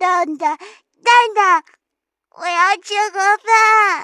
蛋蛋蛋蛋我要吃盒饭。